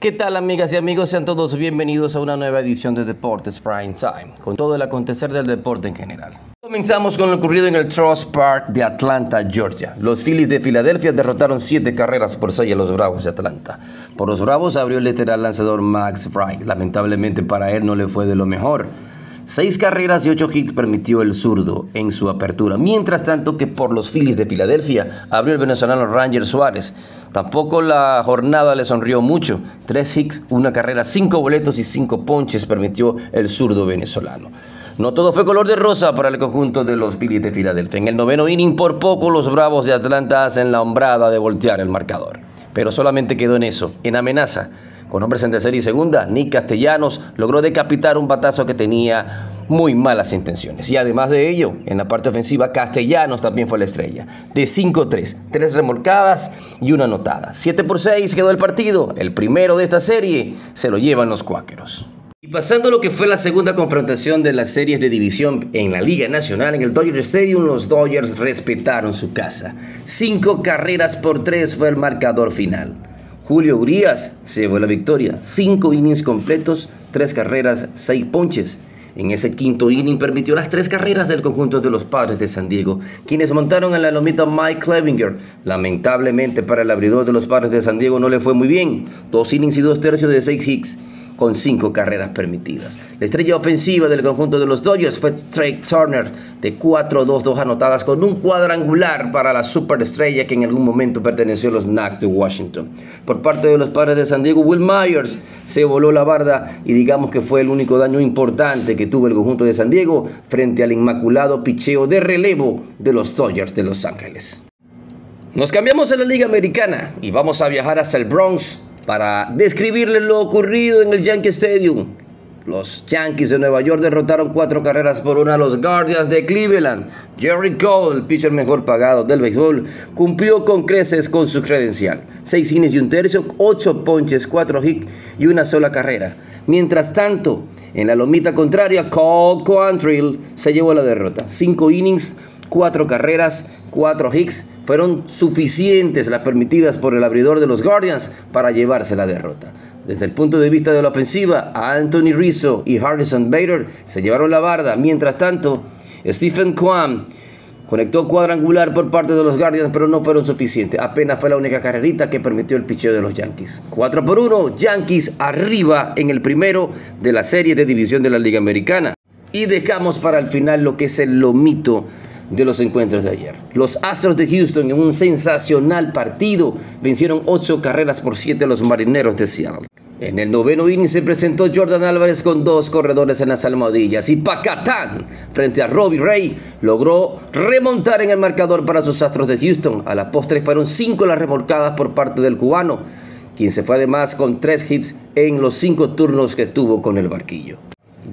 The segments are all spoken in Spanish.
¿Qué tal amigas y amigos? Sean todos bienvenidos a una nueva edición de Deportes Prime Time, con todo el acontecer del deporte en general. Comenzamos con lo ocurrido en el Trust Park de Atlanta, Georgia. Los Phillies de Filadelfia derrotaron 7 carreras por 6 a los Bravos de Atlanta. Por los Bravos abrió el lateral lanzador Max Wright. Lamentablemente para él no le fue de lo mejor. Seis carreras y ocho hits permitió el zurdo en su apertura. Mientras tanto que por los Phillies de Filadelfia abrió el venezolano Ranger Suárez. Tampoco la jornada le sonrió mucho. Tres hits, una carrera, cinco boletos y cinco ponches permitió el zurdo venezolano. No todo fue color de rosa para el conjunto de los Phillies de Filadelfia. En el noveno inning, por poco los Bravos de Atlanta hacen la hombrada de voltear el marcador. Pero solamente quedó en eso, en amenaza con hombres en tercera y segunda, Nick Castellanos logró decapitar un batazo que tenía muy malas intenciones. Y además de ello, en la parte ofensiva, Castellanos también fue la estrella. De 5-3, tres remolcadas y una anotada. 7 por 6 quedó el partido. El primero de esta serie se lo llevan los cuáqueros. Y pasando lo que fue la segunda confrontación de las series de división en la Liga Nacional, en el Dodger Stadium, los Dodgers respetaron su casa. Cinco carreras por tres fue el marcador final. Julio Urias se llevó la victoria. Cinco innings completos, tres carreras, seis ponches. En ese quinto inning permitió las tres carreras del conjunto de los padres de San Diego, quienes montaron en la lomita Mike Clevinger. Lamentablemente para el abridor de los padres de San Diego no le fue muy bien. Dos innings y dos tercios de seis hits con cinco carreras permitidas. La estrella ofensiva del conjunto de los Dodgers fue Trey Turner, de 4-2-2 anotadas con un cuadrangular para la superestrella que en algún momento perteneció a los Knicks de Washington. Por parte de los padres de San Diego, Will Myers se voló la barda y digamos que fue el único daño importante que tuvo el conjunto de San Diego frente al inmaculado picheo de relevo de los Dodgers de Los Ángeles. Nos cambiamos a la Liga Americana y vamos a viajar hasta el Bronx para describirles lo ocurrido en el Yankee Stadium. Los Yankees de Nueva York derrotaron cuatro carreras por una a los Guardians de Cleveland. Jerry Cole, el pitcher mejor pagado del béisbol, cumplió con creces con su credencial. Seis innings y un tercio, ocho ponches, cuatro hits y una sola carrera. Mientras tanto, en la lomita contraria, Cole Quantrill se llevó la derrota. Cinco innings, cuatro carreras, cuatro hits fueron suficientes las permitidas por el abridor de los Guardians para llevarse la derrota. Desde el punto de vista de la ofensiva, Anthony Rizzo y Harrison Bader se llevaron la barda. Mientras tanto, Stephen Kwan conectó cuadrangular por parte de los Guardians, pero no fueron suficientes. Apenas fue la única carrerita que permitió el picheo de los Yankees. 4 por 1, Yankees arriba en el primero de la serie de división de la Liga Americana. Y dejamos para el final lo que es el lomito de los encuentros de ayer. Los Astros de Houston en un sensacional partido vencieron 8 carreras por 7 a los Marineros de Seattle. En el noveno inning se presentó Jordan Álvarez con dos corredores en las almohadillas y Pacatán frente a Robbie Ray logró remontar en el marcador para sus Astros de Houston. A la postre fueron cinco las remolcadas por parte del cubano, quien se fue además con tres hits en los cinco turnos que tuvo con el barquillo.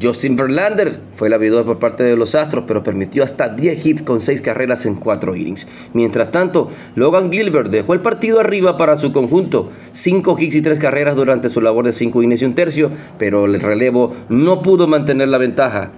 Justin Verlander fue el abridor por parte de los Astros, pero permitió hasta 10 hits con 6 carreras en 4 innings. Mientras tanto, Logan Gilbert dejó el partido arriba para su conjunto. 5 hits y 3 carreras durante su labor de 5 innings y un tercio, pero el relevo no pudo mantener la ventaja.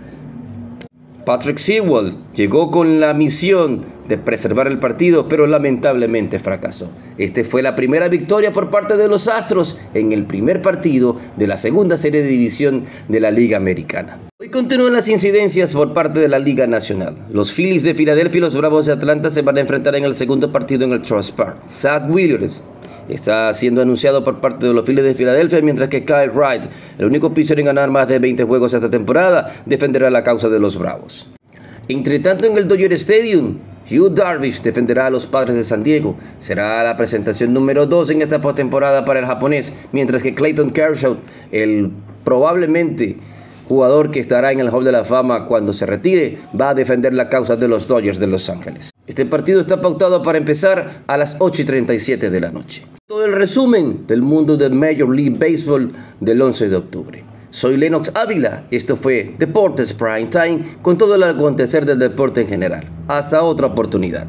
Patrick Sewell llegó con la misión de preservar el partido, pero lamentablemente fracasó. Esta fue la primera victoria por parte de los Astros en el primer partido de la segunda serie de división de la Liga Americana. Hoy continúan las incidencias por parte de la Liga Nacional. Los Phillies de Filadelfia y los Bravos de Atlanta se van a enfrentar en el segundo partido en el Trust Park. Zach Williams está siendo anunciado por parte de los Phillies de Filadelfia, mientras que Kyle Wright, el único pitcher en ganar más de 20 juegos esta temporada, defenderá la causa de los Bravos. Entre tanto, en el Dodger Stadium, Hugh Darvish defenderá a los padres de San Diego. Será la presentación número 2 en esta postemporada para el japonés, mientras que Clayton Kershaw, el probablemente jugador que estará en el Hall de la Fama cuando se retire, va a defender la causa de los Dodgers de Los Ángeles. Este partido está pautado para empezar a las 8 y 37 de la noche. Todo el resumen del mundo del Major League Baseball del 11 de octubre. Soy Lennox Ávila, esto fue Deportes Prime Time con todo el acontecer del deporte en general. Hasta otra oportunidad.